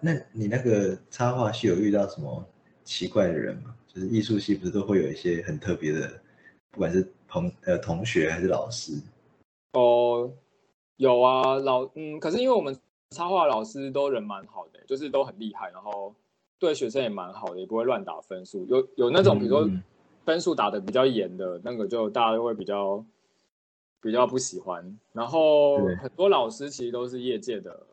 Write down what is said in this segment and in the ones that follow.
那你那个插画系有遇到什么奇怪的人吗？就是艺术系不是都会有一些很特别的，不管是同呃同学还是老师？哦，有啊，老嗯，可是因为我们插画老师都人蛮好的，就是都很厉害，然后对学生也蛮好的，也不会乱打分数。有有那种比如说分数打的比较严的那个，就大家都会比较比较不喜欢。然后很多老师其实都是业界的。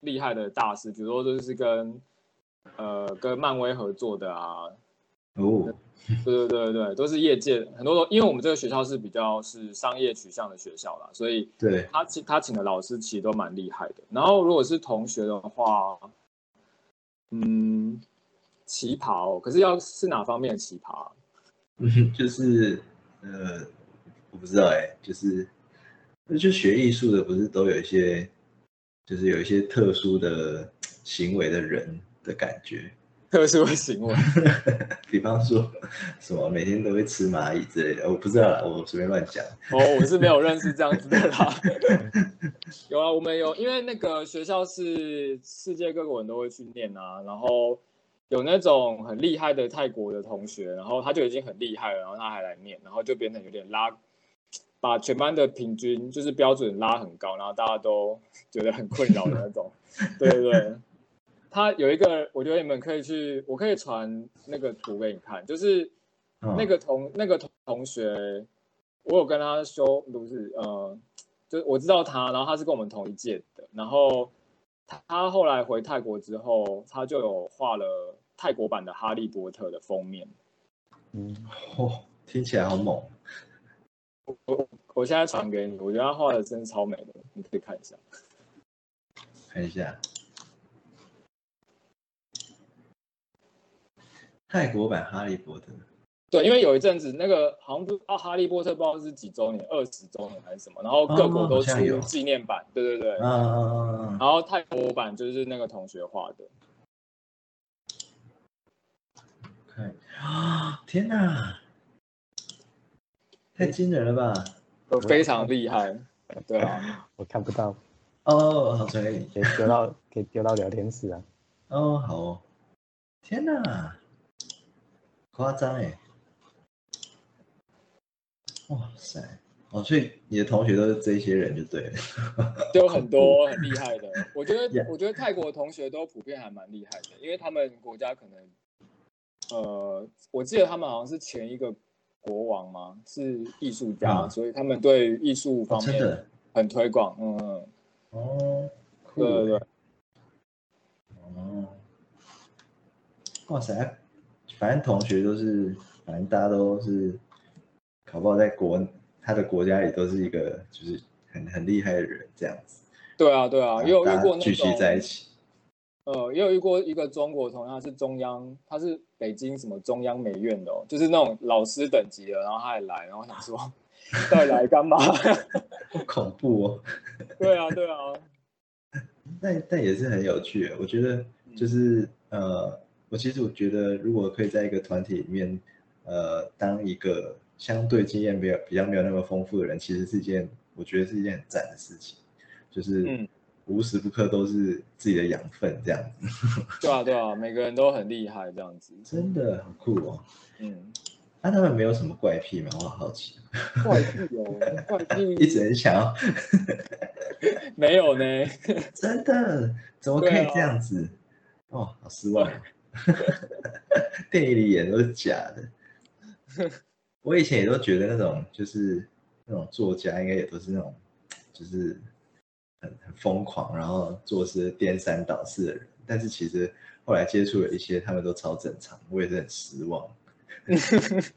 厉害的大师，比如说就是跟呃跟漫威合作的啊，哦，对对对对，都是业界很多，因为我们这个学校是比较是商业取向的学校啦，所以对他请他请的老师其实都蛮厉害的。然后如果是同学的话，嗯，旗袍哦，可是要是哪方面的旗袍？嗯，就是呃，我不知道哎，就是就学艺术的，不是都有一些。就是有一些特殊的行为的人的感觉，特殊的行为，比方说什么每天都会吃蚂蚁之类的，我不知道啦，我随便乱讲。哦，我是没有认识这样子的啦。有啊，我们有，因为那个学校是世界各国人都会去念啊，然后有那种很厉害的泰国的同学，然后他就已经很厉害了，然后他还来念，然后就变成有点拉。把全班的平均就是标准拉很高，然后大家都觉得很困扰的那种。对对对，他有一个，我觉得你们可以去，我可以传那个图给你看，就是那个同那个同同学，我有跟他说，不是呃，就我知道他，然后他是跟我们同一届的，然后他后来回泰国之后，他就有画了泰国版的《哈利波特》的封面。嗯，哦，听起来好猛。我我现在传给你，我觉得他画的真的超美的，你可以看一下。看一下，泰国版哈利波特。对，因为有一阵子那个好像不啊，哈利波特不知道是几周年，二十周年还是什么，然后各国都出纪念版。对对对。嗯嗯嗯嗯。然后泰国版就是那个同学画的。看啊！天哪！太惊人了吧！都非常厉害，对啊，我看不到。哦，好可以，可以丢到，可以丢到聊天室啊。哦，好。天哪，夸张哎！哇塞，哦，所以你的同学都是这些人就对了，就很多很厉害的。我觉得，我觉得泰国的同学都普遍还蛮厉害的，因为他们国家可能，呃，我记得他们好像是前一个。国王吗？是艺术家，所以他们对艺术方面很推广。嗯嗯。哦。对对对。哦。哇塞！反正同学都是，反正大家都是，考不好在国他的国家里都是一个就是很很厉害的人这样子。对啊对啊，也有遇过那种聚集在一起。呃，也有遇过一个中国同样是中央，他是北京什么中央美院的，就是那种老师等级的，然后他也来，然后想说，到底来干嘛？好恐怖哦！对啊，对啊。但但也是很有趣，我觉得就是呃，我其实我觉得如果可以在一个团体里面，呃，当一个相对经验比较比较没有那么丰富的人，其实是一件我觉得是一件很赞的事情，就是嗯。无时不刻都是自己的养分，这样子。对啊，对啊，每个人都很厉害，这样子。真的很酷哦。嗯。那他们没有什么怪癖吗？我好好奇。怪癖有，怪 癖一直很想要。没有呢。真的？怎么可以这样子？哦，好失望。电影里演都是假的。我以前也都觉得那种就是那种作家应该也都是那种就是。很很疯狂，然后做事颠三倒四的人，但是其实后来接触了一些，他们都超正常，我也是很失望。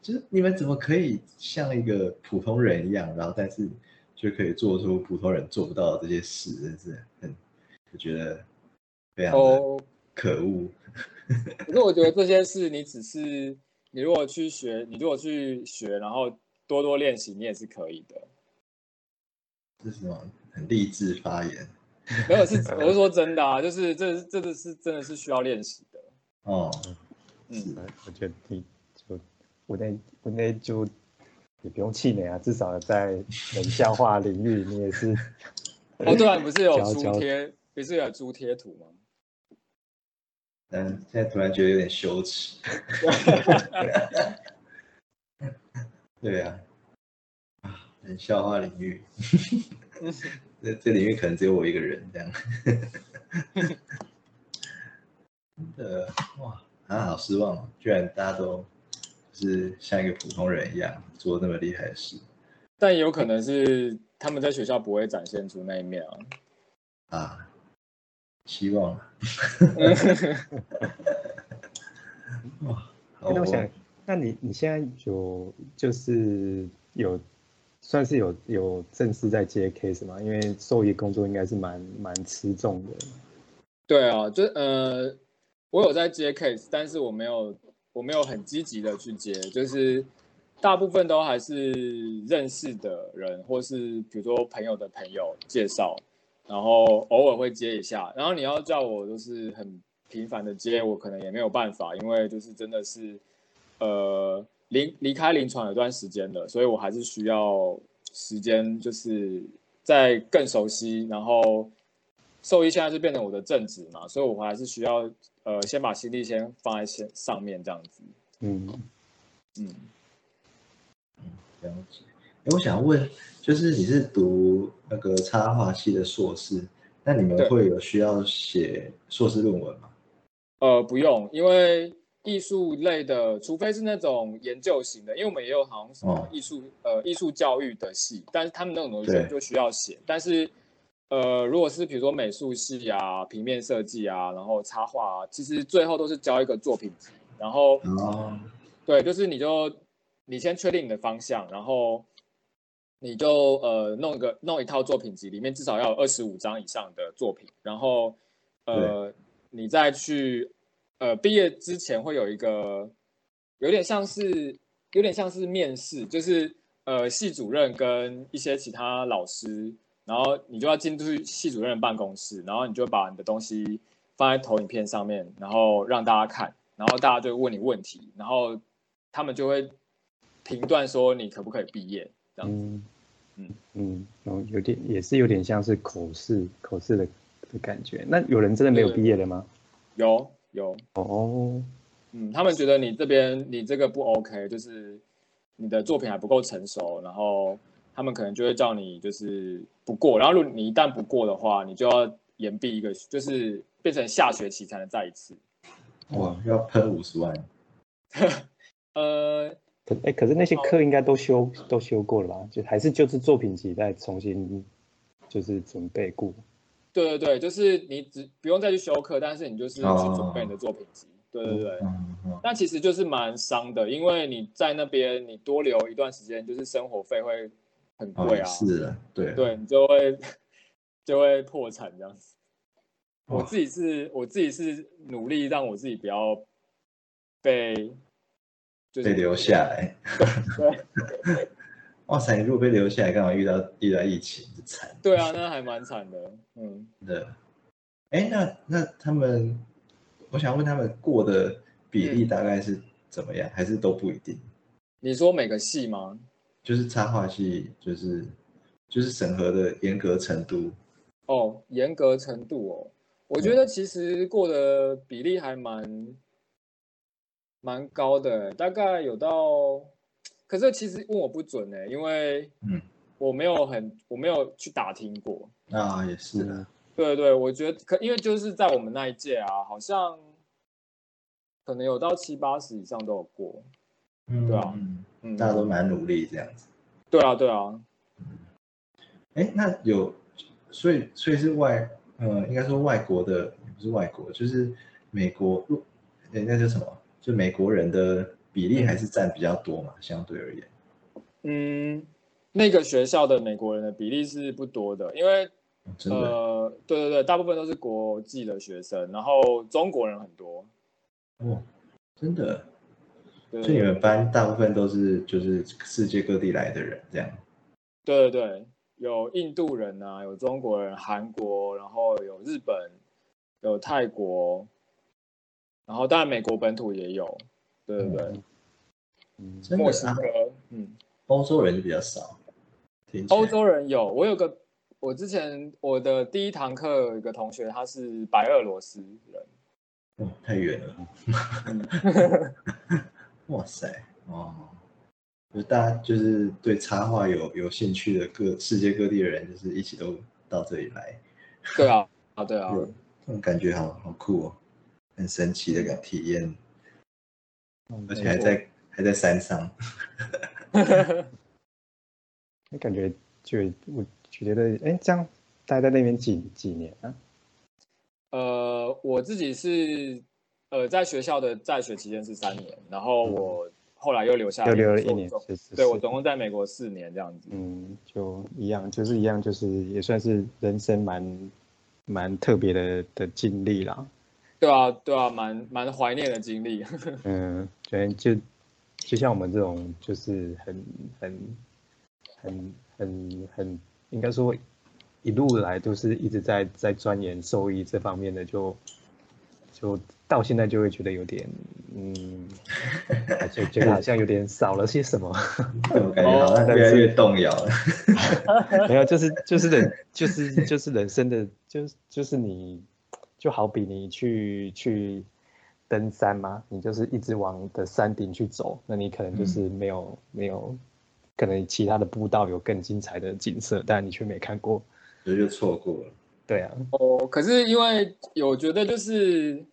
就是你们怎么可以像一个普通人一样，然后但是就可以做出普通人做不到的这些事，真是很我觉得非常的可恶。可是我觉得这些事，你只是你如果去学，你如果去学，然后多多练习，你也是可以的。这是什么？很励志发言，没有是我是说真的啊，就是这这个是真的是需要练习的哦。嗯，我觉得你就我那我那就也不用气馁啊，至少在冷笑话领域你也是哦，对啊，你不是有 猪贴，不是有猪贴图吗？嗯，现在突然觉得有点羞耻。对啊，啊，冷笑话领域，这这 里面可能只有我一个人这样。真的哇，啊，好失望哦！居然大家都就是像一个普通人一样做那么厉害的事但也有可能是他们在学校不会展现出那一面啊。啊！希望啊，哇，那我想哦，那你你现在有就是有算是有有正式在接 case 吗？因为兽医工作应该是蛮蛮吃重的。对啊，就呃，我有在接 case，但是我没有我没有很积极的去接，就是大部分都还是认识的人，或是比如说朋友的朋友介绍，然后偶尔会接一下。然后你要叫我就是很频繁的接，我可能也没有办法，因为就是真的是呃离离开临床有段时间了，所以我还是需要时间，就是在更熟悉，然后。兽医现在是变成我的正职嘛，所以我还是需要呃先把心力先放在先上面这样子。嗯，嗯，了解。哎，我想问，就是你是读那个插画系的硕士，那你们对会有需要写硕士论文吗？呃，不用，因为艺术类的，除非是那种研究型的，因为我们也有好像什么哦。艺术、呃艺术教育的系，但是他们那种东西就需要写。但是呃，如果是比如说美术系啊、平面设计啊，然后插画啊，其实最后都是交一个作品集，然后哦，对，就是你就你先确定你的方向，然后你就呃弄一个弄一套作品集，里面至少要有二十五张以上的作品，然后呃你再去呃毕业之前会有一个有点像是有点像是面试，就是呃系主任跟一些其他老师，然后你就要进去系主任的办公室，然后你就把你的东西放在投影片上面，然后让大家看，然后大家就问你问题，然后他们就会评断说你可不可以毕业这样子。嗯嗯嗯，然后有点也是有点像是口试口试的的感觉。那有人真的没有毕业的吗？有有，哦，嗯，他们觉得你这边你这个不 OK，就是你的作品还不够成熟，然后他们可能就会叫你就是不过，然后如果你一旦不过的话，你就要延毕一个，就是变成下学期才能再一次。哇，要喷五十万，呃，可哎，可是那些课应该都修都修过了吧？就还是就是作品集再重新就是准备过。对对对，就是你只不用再去修课，但是你就是去准备你的作品集。对对对，那其实就是蛮伤的，因为你在那边你多留一段时间，就是生活费会很哦贵啊。是的，对，对你就会就会破产这样子。我自己是我自己是努力让我自己不要被就是被留下来。对哇塞，你如果被留下来，刚好遇到遇到疫情，就惨对啊，那还蛮惨的。嗯，对。哎，那那他们，我想问他们过的比例大概是怎么样，还是都不一定？你说每个系吗？就是插画系，就是就是审核的严格程度，哦，严格程度哦，我觉得其实过的比例还蛮蛮高的，大概有到，可是其实问我不准呢，因为嗯我没有很我没有去打听过。啊，也是啊。对对，我觉得可因为就是在我们那一届啊，好像可能有到七八十以上都有过。嗯，对啊嗯，嗯，大家都蛮努力这样子。对啊对啊，哎，那有，所以所以是外，呃，应该说外国的，不是外国，就是美国，哎，那叫什么？就美国人的比例还是占比较多嘛，相对而言。嗯，那个学校的美国人的比例是不多的，因为呃，对对对，大部分都是国际的学生，然后中国人很多。哦，真的。对所以你们班大部分都是就是世界各地来的人，这样。对对对，有印度人啊，有中国人，韩国，然后有日本，有泰国，然后当然美国本土也有。对对对，嗯，墨西哥，嗯。欧洲人就比较少。欧洲人有，我有个我之前我的第一堂课有一个同学，他是白俄罗斯人，哦，太远了。哇塞，哦，就大家就是对插画有有兴趣的各世界各地的人，就是一起都到这里来。对啊，啊对啊，这种感觉好好酷哦，很神奇的感体验，而且还在还在山上。那感觉就我觉得，哎，这样待在那边几几年啊？呃，我自己是呃在学校的在学期间是三年，然后我后来又留下又留了一年，对我总共在美国四年这样子。嗯，就一样，就是一样，就是也算是人生蛮蛮特别的的经历啦。对啊，对啊，蛮蛮怀念的经历。嗯，对，就就像我们这种，就是很很。很很很，应该说一路来都是一直在在钻研兽医这方面的，就就到现在就会觉得有点，嗯，就觉得好像有点少了些什么，感觉好像越来越动摇了。没有，就是就是人就是就是人生的，就就是你就好比你去去登山吗，你就是一直往的山顶去走，那你可能就是没有没有。可能其他的步道有更精彩的景色，但你却没看过，所以就错过了。对啊，哦，可是因为有觉得就是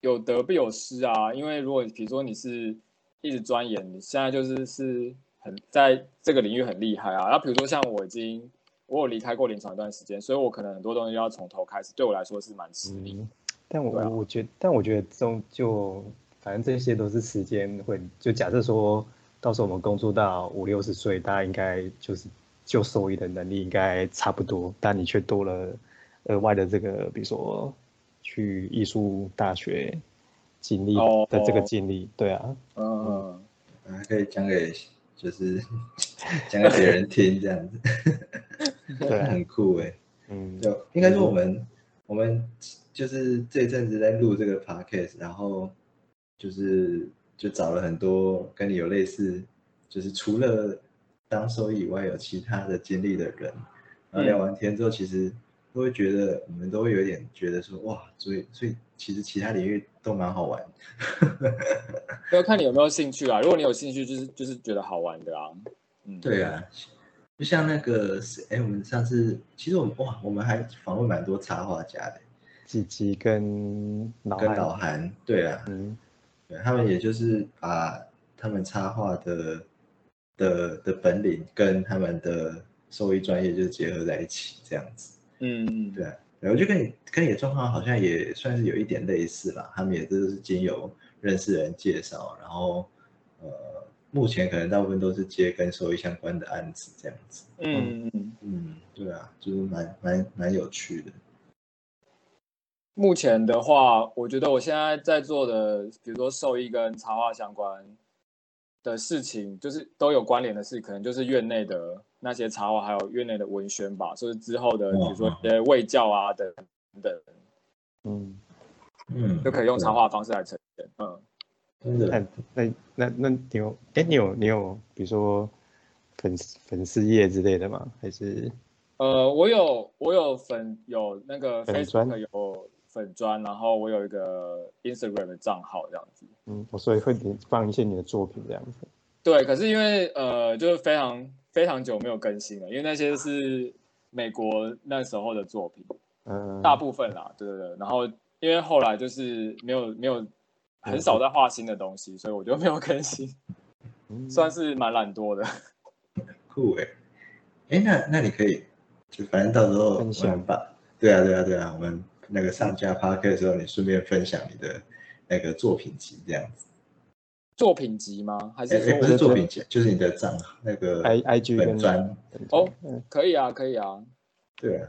有得必有失啊。因为如果比如说你是一直钻研，你现在就是是很在这个领域很厉害啊。那比如说像我已经我有离开过临床一段时间，所以我可能很多东西要从头开始，对我来说是蛮吃力。但我我觉但我觉得终就反正这些都是时间会就假设说。到时候我们工作到五六十岁，大家应该就是就收益的能力应该差不多，但你却多了额外的这个，比如说去艺术大学经历的这个经历，对啊，嗯，还可以讲给就是 讲给别人听这样子，对，很酷哎，嗯，就应该说我们我们就是这阵子在录这个 podcast，然后就是。就找了很多跟你有类似，就是除了当收益以外有其他的经历的人，然后聊完天之后，其实都会觉得我们都会有点觉得说，哇，所以所以其实其他领域都蛮好玩，要看你有没有兴趣啊。如果你有兴趣，就是就是觉得好玩的啊。嗯，对啊，就像那个哎，我们上次其实我们哇，我们还访问蛮多插画家的，吉吉跟老跟老韩，对啊，嗯。对他们，也就是把他们插画的的的本领跟他们的兽医专业就结合在一起，这样子。嗯，对。然后就跟你跟你的状况好像也算是有一点类似啦。他们也都是经由认识人介绍，然后呃，目前可能大部分都是接跟兽医相关的案子这样子。嗯嗯嗯，对啊，就是蛮蛮蛮有趣的。目前的话，我觉得我现在在做的，比如说兽医跟插画相关的事情，就是都有关联的事，可能就是院内的那些插画，还有院内的文宣吧，就是之后的，比如说一些卫教啊等等，嗯嗯，就可以用插画方式来呈现。嗯，真的。那那那那你有，哎，你有你有，比如说粉粉丝页之类的吗？还是？呃，我有我有粉有那个 Facebook 有。粉砖，然后我有一个 Instagram 的账号这样子，嗯，我所以会放一些你的作品这样子。对，可是因为呃，就是非常非常久没有更新了，因为那些是美国那时候的作品，嗯，大部分啦，对对对。然后因为后来就是没有没有很少在画新的东西，所以我就没有更新，算是蛮懒惰的。酷哎，哎，那那你可以就反正到时候分享吧。对啊，对啊，对啊，我们。那个上架 p a r k 的时候，你顺便分享你的那个作品集这样子。作品集吗？还是不是作品集？就是你的账那个 i i g 本专。哦，可以啊，可以啊。对啊，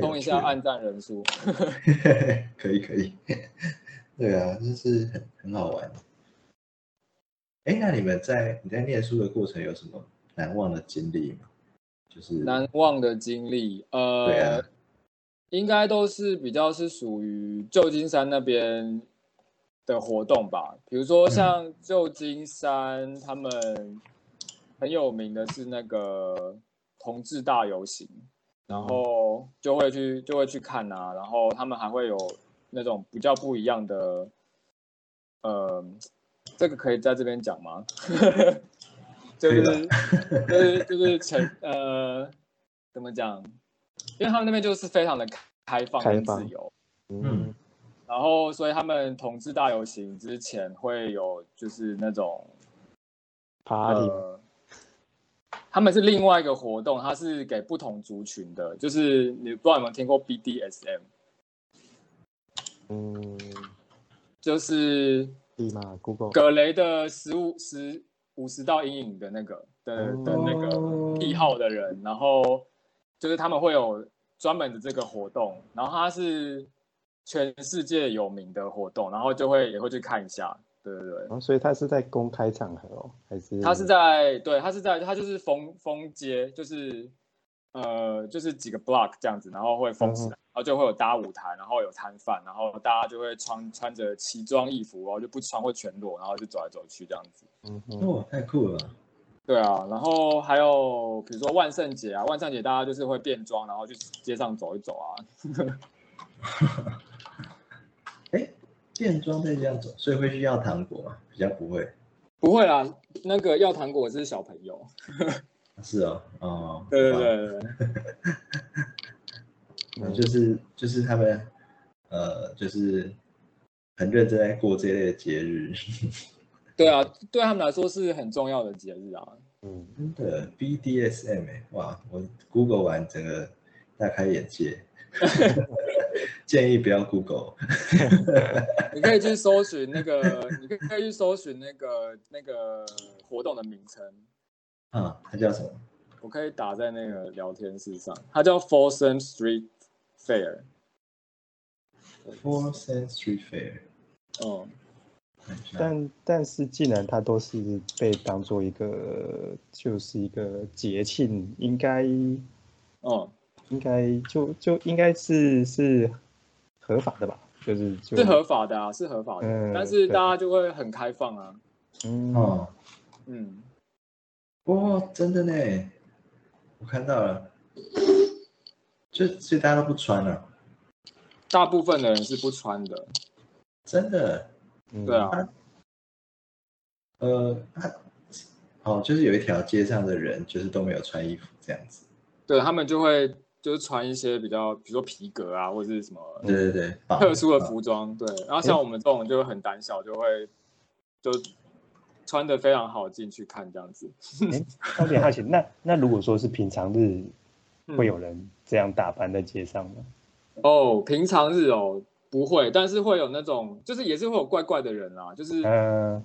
通一下按赞人数。可 以可以。对啊，就是很很好玩。哎，那你们在你在念书的过程有什么难忘的经历吗？就是难忘的经历，呃。对啊。应该都是比较是属于旧金山那边的活动吧，比如说像旧金山，他们很有名的是那个同志大游行，然后就会去就会去看啊，然后他们还会有那种比较不一样的，呃，这个可以在这边讲吗？就是就是就是成呃，怎么讲？因为他们那边就是非常的开放跟自由，嗯，然后所以他们同志大游行之前会有就是那种 party 呃，他们是另外一个活动，它是给不同族群的，就是你不知道有没有听过 BDSM，嗯，就是立马 Google 葛雷的十五十五十道阴影的那个的的那个癖好的人，然后就是他们会有专门的这个活动，然后它是全世界有名的活动，然后就会也会去看一下，对对对。然后所以他是在公开场合哦，还是？他是在对，他是在他就是封封街，就是呃就是几个 block 这样子，然后会封起来，然后就会有搭舞台，然后有摊贩，然后大家就会穿穿着奇装异服，然后就不穿会全裸，然后就走来走去这样子。嗯哼哦，太酷了吧！对啊，然后还有比如说万圣节啊，万圣节大家就是会变装，然后去街上走一走啊。哎，变装在这样走，所以会去要糖果吗？比较不会。不会啦，那个要糖果是小朋友。是哦，哦，对对对对，嗯就是就是他们呃，就是很认真在过这类的节日，对啊，对他们来说是很重要的节日啊。嗯，真的 BDSM 哎、哇，我 Google 完整个大开眼界，建议不要 Google，你可以去搜寻那个，你可以可以去搜寻那个那个活动的名称，啊，它叫什么？我可以打在那个聊天室上，它叫 Folsom Street Fair。Four Cent Street Fair，嗯，看一下但但是既然它都是被当做一个就是一个节庆，应该哦，应该就就应该是是合法的吧？就是就是合法的啊，是合法的，嗯但是大家就会很开放啊。嗯哦，嗯，哦，真的呢，我看到了，就所以大家都不穿了，大部分的人是不穿的。真的，嗯对啊，呃，他哦，就是有一条街上的人就是都没有穿衣服这样子，对他们就会就是穿一些比较，比如说皮革啊，或者是什么对对对，特殊的服装。对，然后像我们这种就很胆小，就会就穿的非常好进去看这样子。哎，有点好奇，那那如果说是平常日，嗯。会有人这样打扮在街上吗？哦，平常日哦不会，但是会有那种，就是也是会有怪怪的人啦，就是、嗯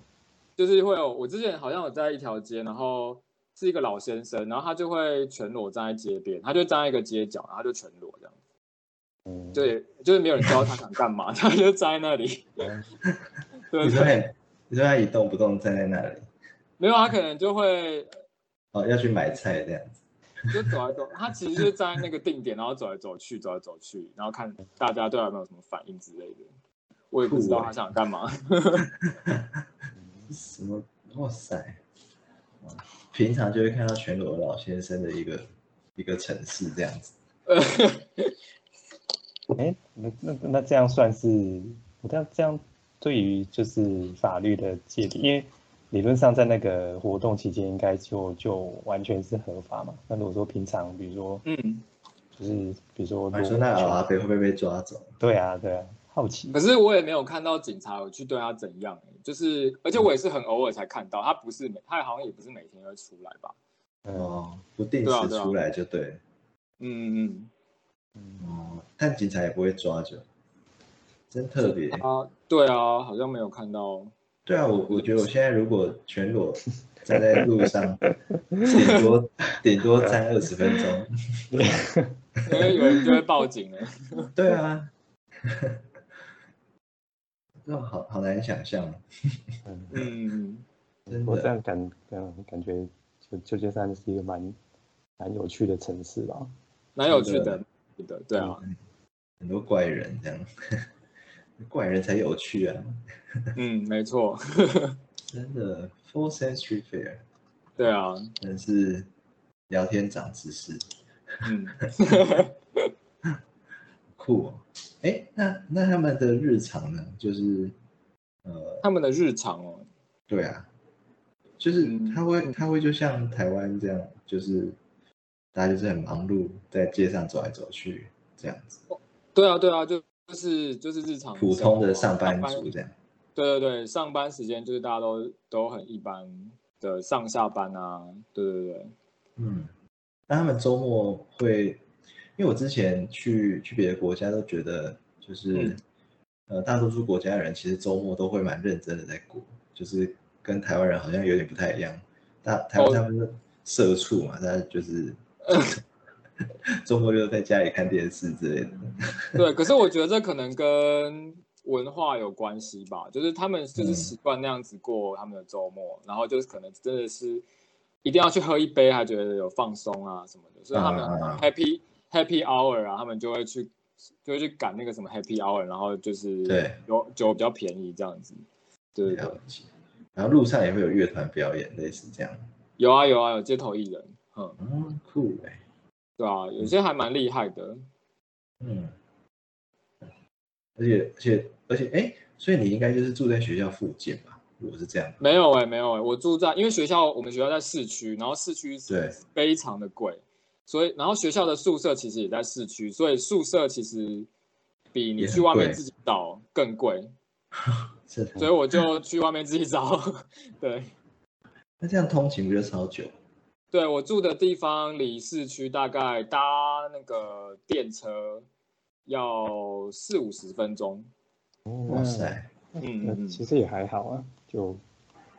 就是会有，我之前好像有在一条街，然后是一个老先生，然后他就会全裸站在街边，他就站在一个街角，然后他就全裸这样，嗯，对，就是没有人知道他想干嘛，他就站在那里，对对你说他，你说他一动不动站在那里，没有他可能就会哦，要去买菜这样子，就走来走，他其实就是站在那个定点，然后走来走去，走来走去，然后看大家对他有没有什么反应之类的，我也不知道他想干嘛。什么？哇塞！平常就会看到全裸的老先生的一个一个城市这样子，哎，那那那这样算是，我这样这样对于就是法律的界定，因为理论上在那个活动期间应该就就完全是合法嘛。那如果说平常，比如说嗯，就是比如说你说那阿飞会不会被抓走？对啊对啊，好奇可是我也没有看到警察有去对他怎样、欸，就是而且我也是很偶尔才看到，他不是每他好像也不是每天会出来吧？嗯哦，不定时出来就对。嗯嗯嗯哦，但警察也不会抓就，真特别。嗯，啊，对啊，好像没有看到。对啊，我我觉得我现在如果全裸站在路上，顶多顶多站二十分钟。因为有人就会报警了。对啊，那好好难想象，嗯，嗯，真的。我这样感嗯感觉就旧金山是一个蛮蛮有趣的城市吧。蛮有趣的，的，对啊，很多怪人这样，怪人才有趣啊！嗯，没错，真的，Four Cent Street Fair 对啊，真是聊天长知识。嗯，酷哦。哎，那那他们的日常呢？就是呃，他们的日常哦，对啊，就是嗯他会他会就像台湾这样，就是大家就是很忙碌，在街上走来走去这样子，对啊，对啊，就就是就是日常普通的上班族这样。对对对，上班时间就是大家都都很一般的上下班啊，对对对，嗯，那他们周末会，因为我之前去去别的国家都觉得，就是、嗯呃，大多数国家的人其实周末都会蛮认真的在过，就是跟台湾人好像有点不太一样。大台湾哦他们是社畜嘛，大家就是 周末就在家里看电视之类的。对，可是我觉得这可能跟文化有关系吧，就是他们就是嗯。习惯那样子过他们的周末，然后就是可能真的是一定要去喝一杯，还觉得有放松啊什么的，所以他们嗯嗯嗯 happy happy hour 啊，他们就会去就会去赶那个什么 happy hour，然后就是对。有酒比较便宜这样子，对。然后路上也会有乐团表演，类似这样。有啊有啊有街头艺人，嗯，嗯，酷哎、对啊，有些还蛮厉害的，嗯，而且而且而且，哎，所以你应该就是住在学校附近吧？如果是这样，没有哎、没有哎、我住在因为学校我们学校在市区，然后市区对是非常的贵，所以然后学校的宿舍其实也在市区，所以宿舍其实比你去外面自己找更贵，是，所以我就去外面自己找。对，那这样通勤不就超久？对我住的地方离市区大概搭那个电车要四五十分钟。哇塞，嗯嗯其实也还好啊，就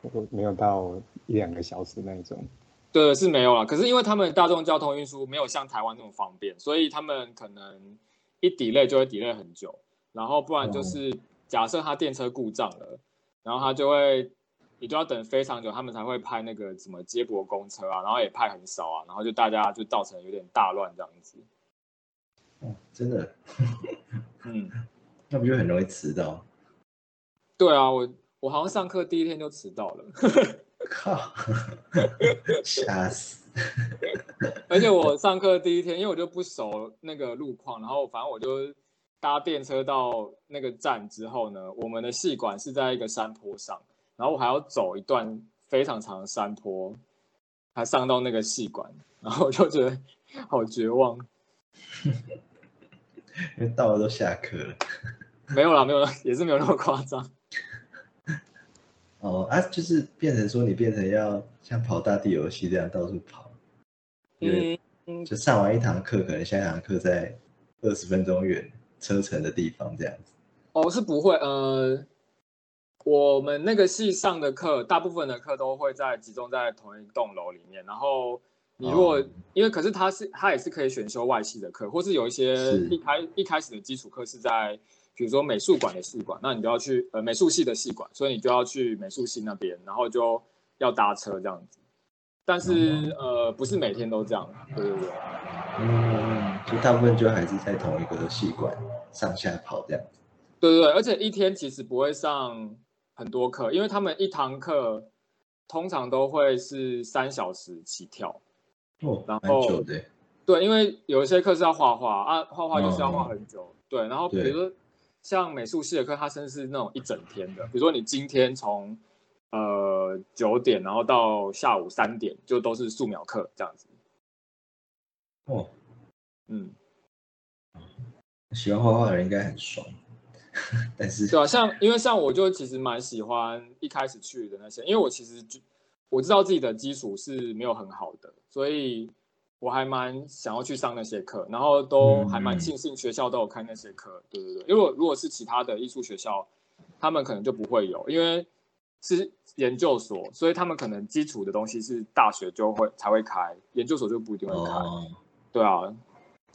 我没有到一两个小时那一种。对，是没有啦。可是因为他们大众交通运输没有像台湾那么方便，所以他们可能一 delay 就会 delay 很久，然后不然就是假设他电车故障了，然后他就会你就要等非常久，他们才会派那个什么接驳公车啊，然后也派很少啊，然后就大家就造成有点大乱这样子。哦，真的，嗯，那不就很容易迟到？对啊，我我好像上课第一天就迟到了，靠，吓死！而且我上课第一天，因为我就不熟那个路况，然后反正我就搭电车到那个站之后呢，我们的系馆是在一个山坡上，然后我还要走一段非常长的山坡，才上到那个戏馆，然后我就觉得好绝望。因为到了都下课了。没有啦，没有啦，也是没有那么夸张。哦啊，就是变成说你变成要像跑大地游戏这样到处跑，因为嗯，就上完一堂课，可能下一堂课在二十分钟远车程的地方这样子。哦，是不会，呃，我们那个系上的课，大部分的课都会在集中在同一栋楼里面。然后你如果、哦因为可是他是他也是可以选修外系的课，或是有一些一开一开始的基础课是在比如说美术馆的系馆，那你就要去呃美术系的系馆，所以你就要去美术系那边，然后就要搭车这样子。但是、呃不是每天都这样，对对对。嗯，就大部分就还是在同一个系馆上下跑这样子。对对对，而且一天其实不会上很多课，因为他们一堂课通常都会是三小时起跳。哦，然后。对，因为有一些课是要画画啊，画画就是要画嗯很久。对，然后比如说像美术系的课，它甚至是那种一整天的，比如说你今天从呃九点，然后到下午三点，就都是素描课这样子。哦，嗯，喜欢画画的人应该很爽，但是对啊，像因为像我就其实蛮喜欢一开始去的那些，因为我其实就我知道自己的基础是没有很好的，所以我还蛮想要去上那些课，然后都嗯还蛮庆幸学校都有开那些课，对对对，因为如果是其他的艺术学校，他们可能就不会有，因为是研究所，所以他们可能基础的东西是大学就会才会开，研究所就不一定会开，哦，对啊，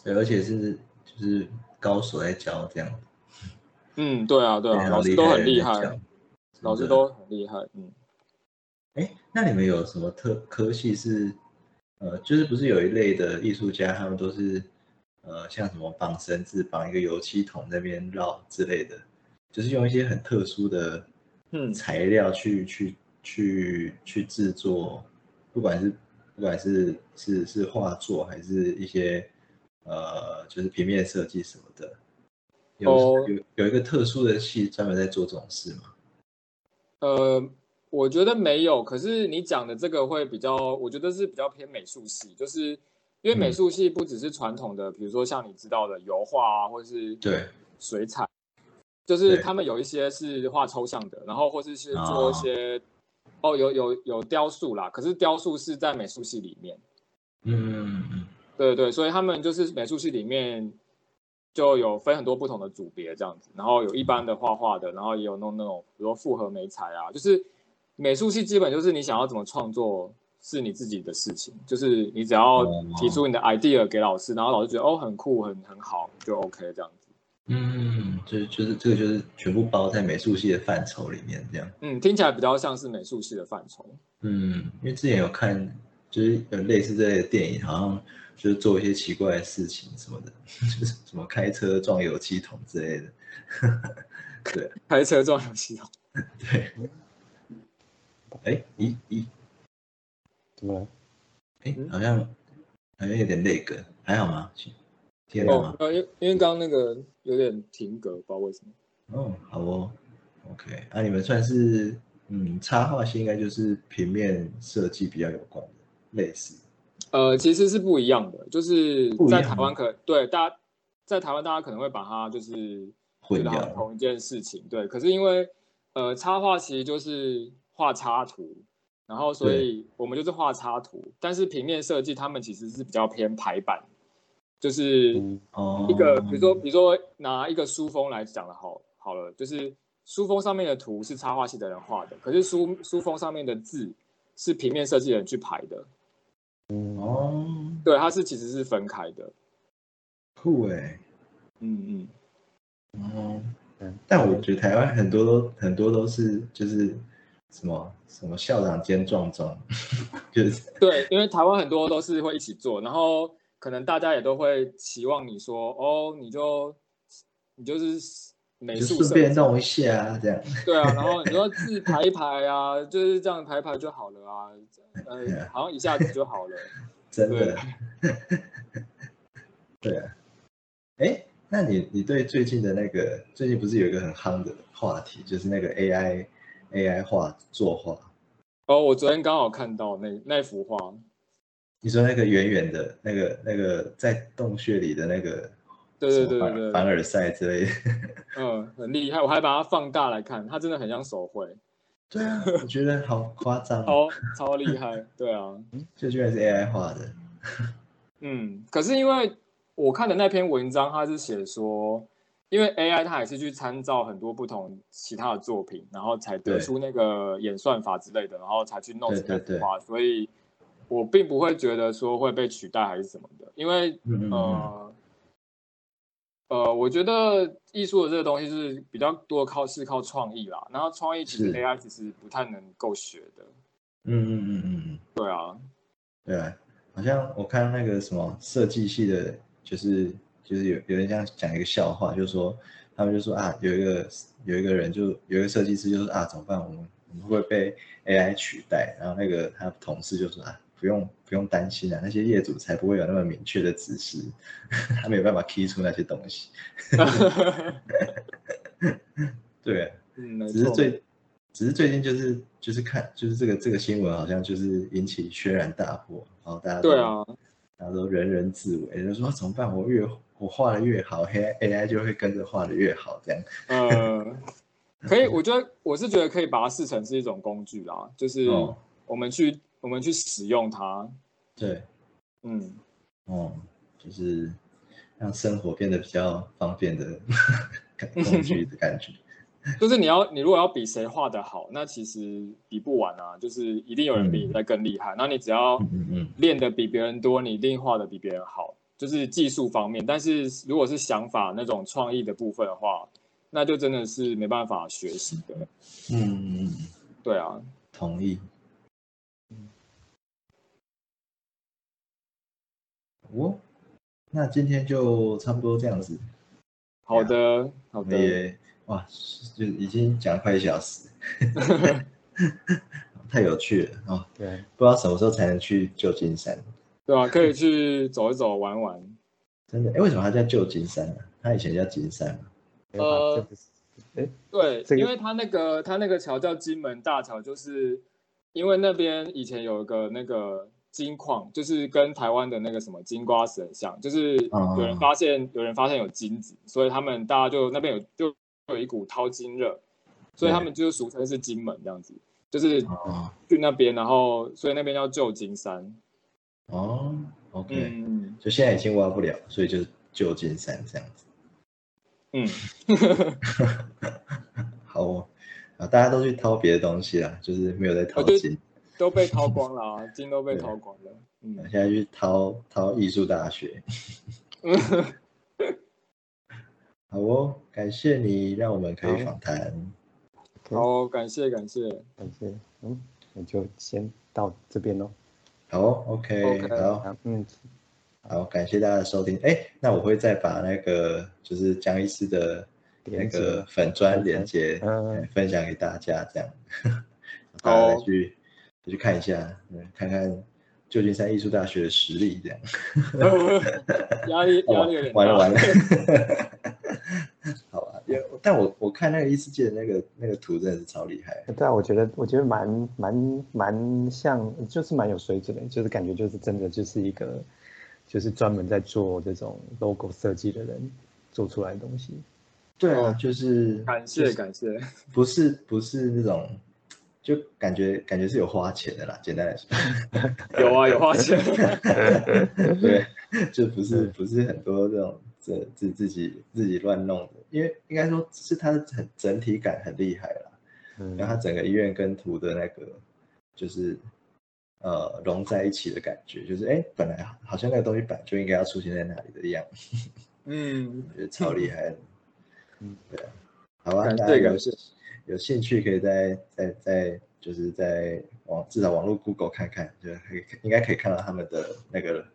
对，而且是就是高手在教这样，嗯，对啊，对啊，老师都很厉厉害老师都很厉害，嗯。哎，那你们有什么特科系是，呃，就是不是有一类的艺术家，他们都是，呃，像什么绑绳子、绑一个油漆桶那边绕之类的，就是用一些很特殊的嗯材料去去去去制作，不管是不管是是是画作还是一些呃，就是平面设计什么的，有哦。有有一个特殊的系专门在做这种事吗？呃，我觉得没有，可是你讲的这个会比较，我觉得是比较偏美术系，就是因为美嗯。术系不只是传统的，比如说像你知道的油画啊，或是对，水彩，就是他们有一些是画抽象的，然后或是是做哦一些哦有有有雕塑啦，可是雕塑是在美术系里面，嗯嗯。对对，所以他们就是美术系里面就有分很多不同的组别这样子，然后有一般的画画的，然后也有弄那种比如说复合美彩啊，就是美术系基本就是你想要怎么创作是你自己的事情，就是你只要哦提出你的 idea 给老师，然后老师觉得哦很酷很很好就 OK 这样子。嗯，就是就是这个就是全部包在美术系的范畴里面这样。嗯，听起来比较像是美术系的范畴。嗯，因为之前有看，就是有类似这类的电影，好像就是做一些奇怪的事情什么的，就是 什么开车撞油漆桶之类的。对开车撞油漆桶，对。哎，咦咦，怎么了？哎嗯，好像好像有点那个，还好吗？听得到吗，？因因为刚刚那个有点停格，不知道为什么。哦，好哦，OK，那、你们算是嗯，插画系应该就是平面设计比较有关的，类似。呃，其实是不一样的，就是在台湾可对大家在台湾大家可能会把它就是混掉了同一件事情，对。可是因为呃插画其实就是画插图，然后所以我们就是画插图，但是平面设计他们其实是比较偏排版，就是一个比如说比如说拿一个书封来讲的好好了，就是书封上面的图是插画系的人画的，可是书书封上面的字是平面设计人去排的，嗯哦，对，它是其实是分开的，酷哎，嗯嗯。哦嗯，但我觉得台湾很多都很多都是就是什么什么校长兼撞钟，就是对，因为台湾很多都是会一起做，然后可能大家也都会期望你说，哦，你就你就是美就术顺便弄一下这样。对啊，然后你说字 排一排啊，就是这样排一排就好了啊，呃，好像一下子就好了。真的。对啊，哎，那你你对最近的那个最近不是有一个很夯的话题，就是那个 AI AI 画作画？哦，我昨天刚好看到那那幅画，你说那个圆圆的那个那个在洞穴里的那个，对对对对对凡尔赛之类的。嗯，很厉害，我还把它放大来看，它真的很像手绘，对啊，我觉得好夸张哦，超超厉害，对啊。这居然是 AI 画的。嗯，可是因为我看的那篇文章，它是写说，因为 AI 它也是去参照很多不同其他的作品，然后才得出那个演算法之类的，然后才去弄对成那对幅画，所以我并不会觉得说会被取代还是什么的，因为嗯嗯嗯，呃呃，我觉得艺术的这个东西是比较多靠是靠创意啦，然后创意其实 AI 其实不太能够学的，嗯嗯嗯嗯嗯，对啊，对啊，好像我看那个什么设计系的，就是就是有有人这样讲一个笑话，就是说他们就说啊，有一个有一个人就有一个设计师就是啊，怎么办？我们我们会被 AI 取代？然后那个他同事就说啊，不用不用担心啊，那些业主才不会有那么明确的指示，他没有办法 key 出那些东西。对啊，嗯，只是，最只是最近就是就是看就是这个这个新闻好像就是引起轩然大波，然后大家都对啊，大家都人人自危，就说怎么办？我越我画的越好，AI AI 就会跟着画的越好，这样。嗯，可以，我觉得我是觉得可以把它视成是一种工具啦，就是哦我们去、我们去使用它，对，嗯，哦，就是让生活变得比较方便的 工具的感觉。就是你要你如果要比谁画的好，那其实比不完啊，就是一定有人比你在更厉害，那、你只要练的比别人多，你一定画的比别人好，就是技术方面。但是如果是想法那种创意的部分的话，那就真的是没办法学习的。嗯，对啊，同意。哦，那今天就差不多这样子。好的，好的，也哇，就已经讲快一小时，太有趣了哦！对，不知道什么时候才能去旧金山，对啊、可以去走一走、玩玩。真的？哎，为什么它叫旧金山呢、它以前叫金山嘛？没有吧呃对，这个因为它那个它那个桥叫金门大桥，就是因为那边以前有一个那个金矿，就是跟台湾的那个什么金瓜石很像，就是哦有人发现、有人发现有金子，所以他们大家就那边有就有一股淘金热，所以他们就俗称是金门这样子，就是哦去那边，然后所以那边叫旧金山。哦，OK，、嗯就现在已经挖不了，所以就旧金山这样子。嗯，好哦，啊，大家都去掏别的东西啦，就是没有在掏金。都被掏光了、啊，金都被掏光了。嗯，现在去掏掏艺术大学。好哦，感谢你让我们可以访谈。好，感谢感谢。感谢，嗯，那就先到这边喽。好哦，OK，OK 好，好，嗯，好，感谢大家的收听。哎，那我会再把那个就是江医师的那个粉砖连接分享给大家，这样 大家再去再去看一下，嗯看看旧金山艺术大学的实力，这样。压力 压力有点大。完了完了，好吧，因为但我我看那个异世界的那个那个图真的是超厉害，对啊，我觉得我觉得蛮蛮蛮像，就是蛮有水准的，就是感觉就是真的就是一个就是专门在做这种 logo 设计的人做出来的东西。对啊，就是感谢感谢。不是不是那种，就感觉感觉是有花钱的啦，简单来说，有啊，有花钱。对，就不是不是很多这种自自自己自己乱弄的，因为应该说是它的很整体感很厉害啦，嗯然后它整个医院跟图的那个就是呃融在一起的感觉，就是哎本来好像那个东西本来就应该要出现在那里的样子，嗯，我觉得超厉害的。嗯，对啊，好吧，感大家有谢感谢有兴趣可以在在在就是在网至少网络 Google 看看，就可以应该可以看到他们的那个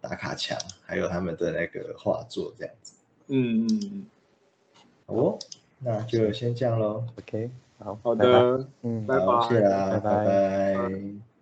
打卡墙，还有他们的那个画作这样子。嗯嗯嗯，好哦，那就先这样喽。OK，好，好拜拜，的，嗯，拜拜，谢谢啦，拜拜。拜拜